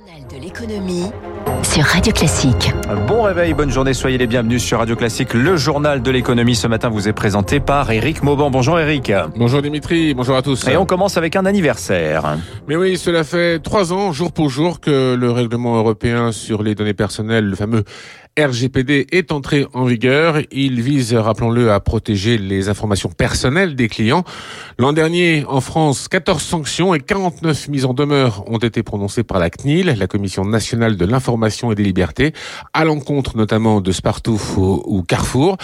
Journal de l'économie sur Radio Classique. Bon réveil, bonne journée, soyez les bienvenus sur Radio Classique. Le journal de l'économie ce matin vous est présenté par Eric Mauban. Bonjour Eric. Bonjour Dimitri, bonjour à tous. Et on commence avec un anniversaire. Mais oui, cela fait trois ans, jour pour jour, que le règlement européen sur les données personnelles, le fameux RGPD est entré en vigueur. Il vise, rappelons-le, à protéger les informations personnelles des clients. L'an dernier, en France, 14 sanctions et 49 mises en demeure ont été prononcées par la CNIL, la Commission nationale de l'information et des libertés, à l'encontre notamment de Spartouf ou Carrefour.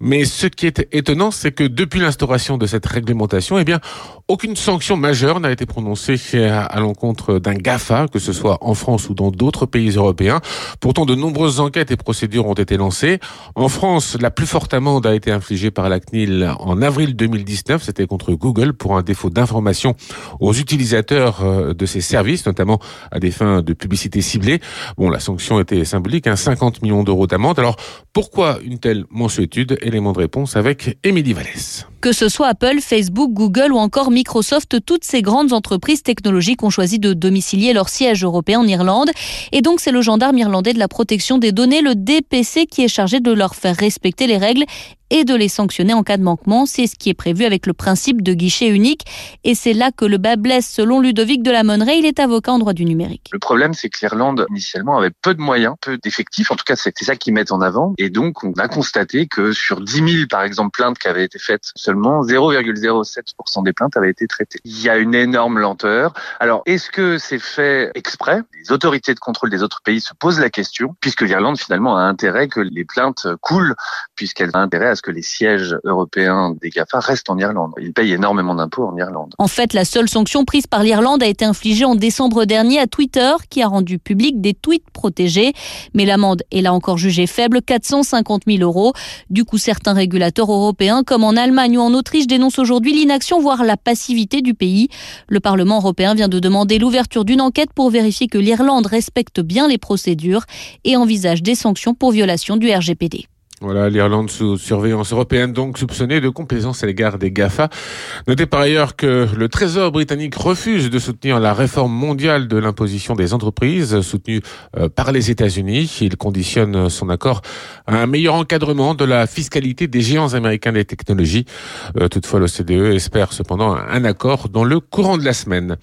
Mais ce qui est étonnant, c'est que depuis l'instauration de cette réglementation, eh bien, aucune sanction majeure n'a été prononcée à l'encontre d'un GAFA, que ce soit en France ou dans d'autres pays européens. Pourtant, de nombreuses enquêtes et procédures ont été lancées. En France, la plus forte amende a été infligée par la CNIL en avril 2019. C'était contre Google pour un défaut d'information aux utilisateurs euh, de ses services, notamment à des fins de publicité ciblée. Bon, la sanction était symbolique, hein, 50 millions d'euros d'amende. Alors, pourquoi une telle mensuétude Élément de réponse avec Émilie Vallès. Que ce soit Apple, Facebook, Google ou encore Microsoft, toutes ces grandes entreprises technologiques ont choisi de domicilier leur siège européen en Irlande. Et donc, c'est le gendarme irlandais de la protection des données, le DPC qui est chargé de leur faire respecter les règles et de les sanctionner en cas de manquement. C'est ce qui est prévu avec le principe de guichet unique. Et c'est là que le bas blesse, selon Ludovic de la Monnerie. Il est avocat en droit du numérique. Le problème, c'est que l'Irlande, initialement, avait peu de moyens, peu d'effectifs. En tout cas, c'était ça qu'ils mettent en avant. Et donc, on a constaté que sur 10 000, par exemple, plaintes qui avaient été faites, seulement 0,07% des plaintes avaient été traitées. Il y a une énorme lenteur. Alors, est-ce que c'est fait exprès? Les autorités de contrôle des autres pays se posent la question, puisque l'Irlande, finalement, a intérêt que les plaintes coulent, puisqu'elle a intérêt à que les sièges européens des GAFA restent en Irlande. Ils payent énormément d'impôts en Irlande. En fait, la seule sanction prise par l'Irlande a été infligée en décembre dernier à Twitter, qui a rendu public des tweets protégés. Mais l'amende est là encore jugée faible, 450 000 euros. Du coup, certains régulateurs européens, comme en Allemagne ou en Autriche, dénoncent aujourd'hui l'inaction, voire la passivité du pays. Le Parlement européen vient de demander l'ouverture d'une enquête pour vérifier que l'Irlande respecte bien les procédures et envisage des sanctions pour violation du RGPD. Voilà, l'Irlande sous surveillance européenne, donc soupçonnée de complaisance à l'égard des GAFA. Notez par ailleurs que le Trésor britannique refuse de soutenir la réforme mondiale de l'imposition des entreprises soutenue euh, par les États-Unis. Il conditionne son accord à un meilleur encadrement de la fiscalité des géants américains des technologies. Euh, toutefois, l'OCDE espère cependant un accord dans le courant de la semaine.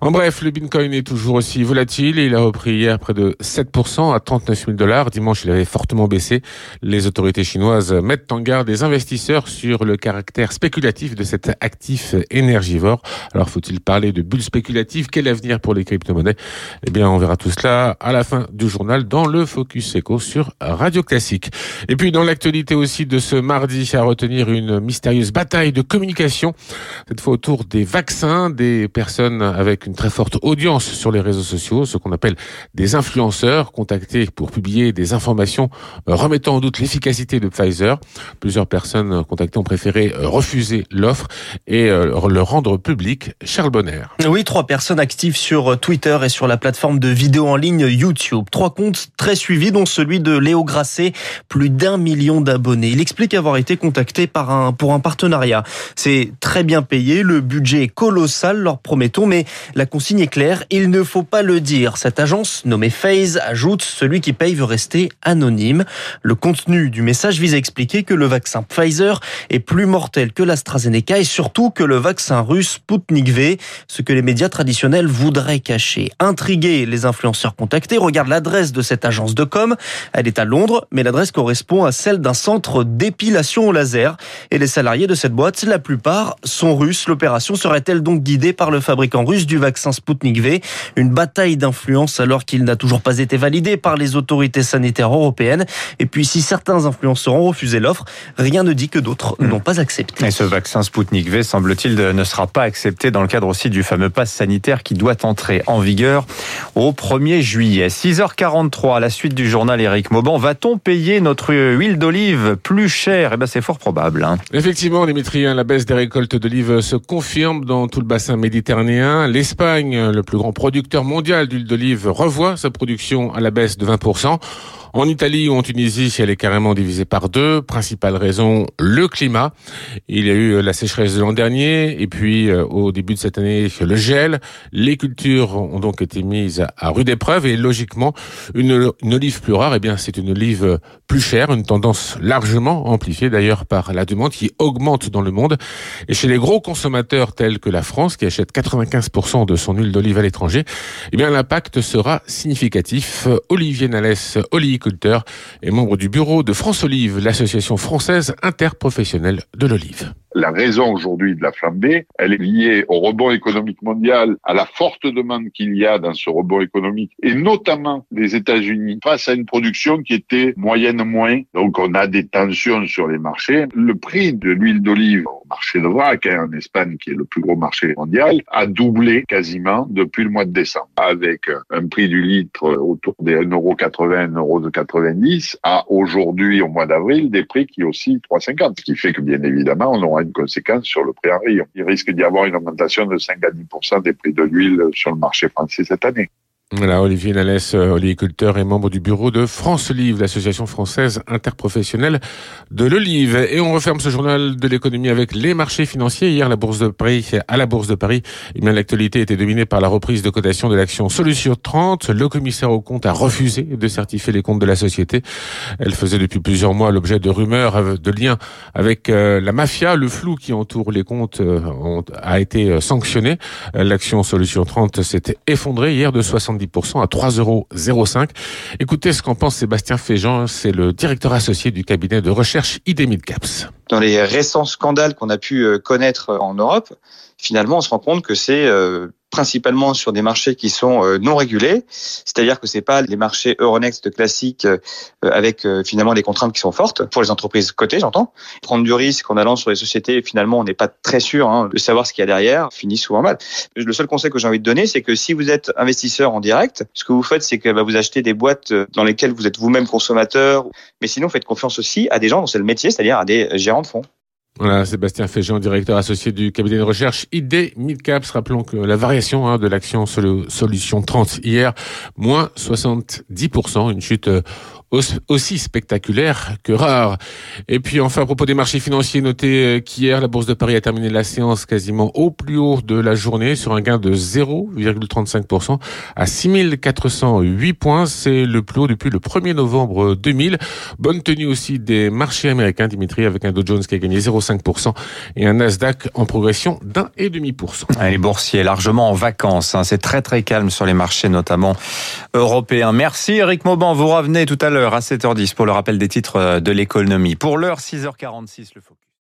En bref, le Bitcoin est toujours aussi volatile il a repris hier près de 7% à 39 000 dollars. Dimanche, il avait fortement baissé. Les autorités chinoises mettent en garde les investisseurs sur le caractère spéculatif de cet actif énergivore. Alors faut-il parler de bulle spéculative Quel avenir pour les crypto-monnaies? Eh bien, on verra tout cela à la fin du journal dans le Focus Echo sur Radio Classique. Et puis dans l'actualité aussi de ce mardi, à retenir une mystérieuse bataille de communication, cette fois autour des vaccins, des personnes avec une très forte audience sur les réseaux sociaux, ce qu'on appelle des influenceurs contactés pour publier des informations remettant en doute l'efficacité de Pfizer. Plusieurs personnes contactées ont préféré euh, refuser l'offre et euh, le rendre public. Charles Bonner. Oui, trois personnes actives sur euh, Twitter et sur la plateforme de vidéo en ligne YouTube. Trois comptes très suivis, dont celui de Léo Grasset, plus d'un million d'abonnés. Il explique avoir été contacté par un, pour un partenariat. C'est très bien payé, le budget est colossal, leur promettons, mais la consigne est claire, il ne faut pas le dire. Cette agence, nommée Phase, ajoute celui qui paye veut rester anonyme. Le contenu du message vise à expliquer que le vaccin Pfizer est plus mortel que l'AstraZeneca et surtout que le vaccin russe Sputnik V, ce que les médias traditionnels voudraient cacher. Intrigués, les influenceurs contactés regardent l'adresse de cette agence de com. Elle est à Londres, mais l'adresse correspond à celle d'un centre d'épilation au laser. Et les salariés de cette boîte, la plupart, sont russes. L'opération serait-elle donc guidée par le fabricant russe du vaccin Sputnik V? Une bataille d'influence alors qu'il n'a toujours pas été validé par les autorités sanitaires européennes. Et puis si certains certains influenceurs ont refusé l'offre. Rien ne dit que d'autres hmm. n'ont pas accepté. Et ce vaccin Sputnik V, semble-t-il, ne sera pas accepté dans le cadre aussi du fameux pass sanitaire qui doit entrer en vigueur au 1er juillet. 6h43, à la suite du journal Eric Mauban, va-t-on payer notre huile d'olive plus cher Eh ben, c'est fort probable. Hein. Effectivement, Dimitri, hein, la baisse des récoltes d'olive se confirme dans tout le bassin méditerranéen. L'Espagne, le plus grand producteur mondial d'huile d'olive, revoit sa production à la baisse de 20%. En Italie ou en Tunisie, elle est carrément divisée par deux. Principale raison, le climat. Il y a eu la sécheresse de l'an dernier et puis euh, au début de cette année, le gel. Les cultures ont donc été mises à rude épreuve et logiquement, une, olive plus rare, eh bien, c'est une olive plus chère, une tendance largement amplifiée d'ailleurs par la demande qui augmente dans le monde. Et chez les gros consommateurs tels que la France, qui achète 95% de son huile d'olive à l'étranger, eh bien, l'impact sera significatif. Olivier Nalès, Oli et membre du bureau de France Olive, l'association française interprofessionnelle de l'olive. La raison aujourd'hui de la flambée, elle est liée au rebond économique mondial, à la forte demande qu'il y a dans ce rebond économique, et notamment des États-Unis face à une production qui était moyenne moins. Donc on a des tensions sur les marchés. Le prix de l'huile d'olive au marché de Vrac, hein, en Espagne, qui est le plus gros marché mondial, a doublé quasiment depuis le mois de décembre, avec un prix du litre autour des 1,80€, 1,90€ à aujourd'hui, au mois d'avril, des prix qui aussi 3,50€. Ce qui fait que bien évidemment, on aura conséquence sur le prix en rayon. Il risque d'y avoir une augmentation de 5 à 10% des prix de l'huile sur le marché français cette année. Voilà, Olivier Nalès, euh, oliviculteur et membre du bureau de France Olive, l'association française interprofessionnelle de l'olive. Et on referme ce journal de l'économie avec les marchés financiers. Hier, la bourse de Paris, à la bourse de Paris, eh l'actualité était dominée par la reprise de cotation de l'action Solution 30. Le commissaire au compte a refusé de certifier les comptes de la société. Elle faisait depuis plusieurs mois l'objet de rumeurs de liens avec euh, la mafia. Le flou qui entoure les comptes euh, a été sanctionné. L'action Solution 30 s'était effondrée hier de 60 10% à 3,05 euros. Écoutez ce qu'en pense Sébastien Féjean, c'est le directeur associé du cabinet de recherche ID Midcaps. Dans les récents scandales qu'on a pu euh, connaître en Europe, finalement, on se rend compte que c'est euh, principalement sur des marchés qui sont euh, non régulés, c'est-à-dire que c'est pas les marchés Euronext classiques euh, avec euh, finalement des contraintes qui sont fortes pour les entreprises cotées, j'entends. Prendre du risque en allant sur les sociétés, finalement, on n'est pas très sûr hein, de savoir ce qu'il y a derrière, finit souvent mal. Le seul conseil que j'ai envie de donner, c'est que si vous êtes investisseur en direct, ce que vous faites, c'est que bah, vous achetez des boîtes dans lesquelles vous êtes vous-même consommateur, mais sinon, faites confiance aussi à des gens dont c'est le métier, c'est-à-dire à des gérants de fonds. Voilà, Sébastien Féjean, directeur associé du cabinet de recherche ID Midcaps. Rappelons que la variation hein, de l'action Solution 30 hier, moins 70%, une chute euh, aussi spectaculaire que rare. Et puis enfin, à propos des marchés financiers, notez euh, qu'hier, la Bourse de Paris a terminé la séance quasiment au plus haut de la journée sur un gain de 0,35% à 6408 points. C'est le plus haut depuis le 1er novembre 2000. Bonne tenue aussi des marchés américains, Dimitri, avec un Dow Jones qui a gagné 0,5% et un Nasdaq en progression d'un et demi pour cent. Les boursiers largement en vacances. Hein. C'est très très calme sur les marchés, notamment européens. Merci Eric Mauban. Vous revenez tout à l'heure à 7h10 pour le rappel des titres de l'économie. Pour l'heure, 6h46, le focus.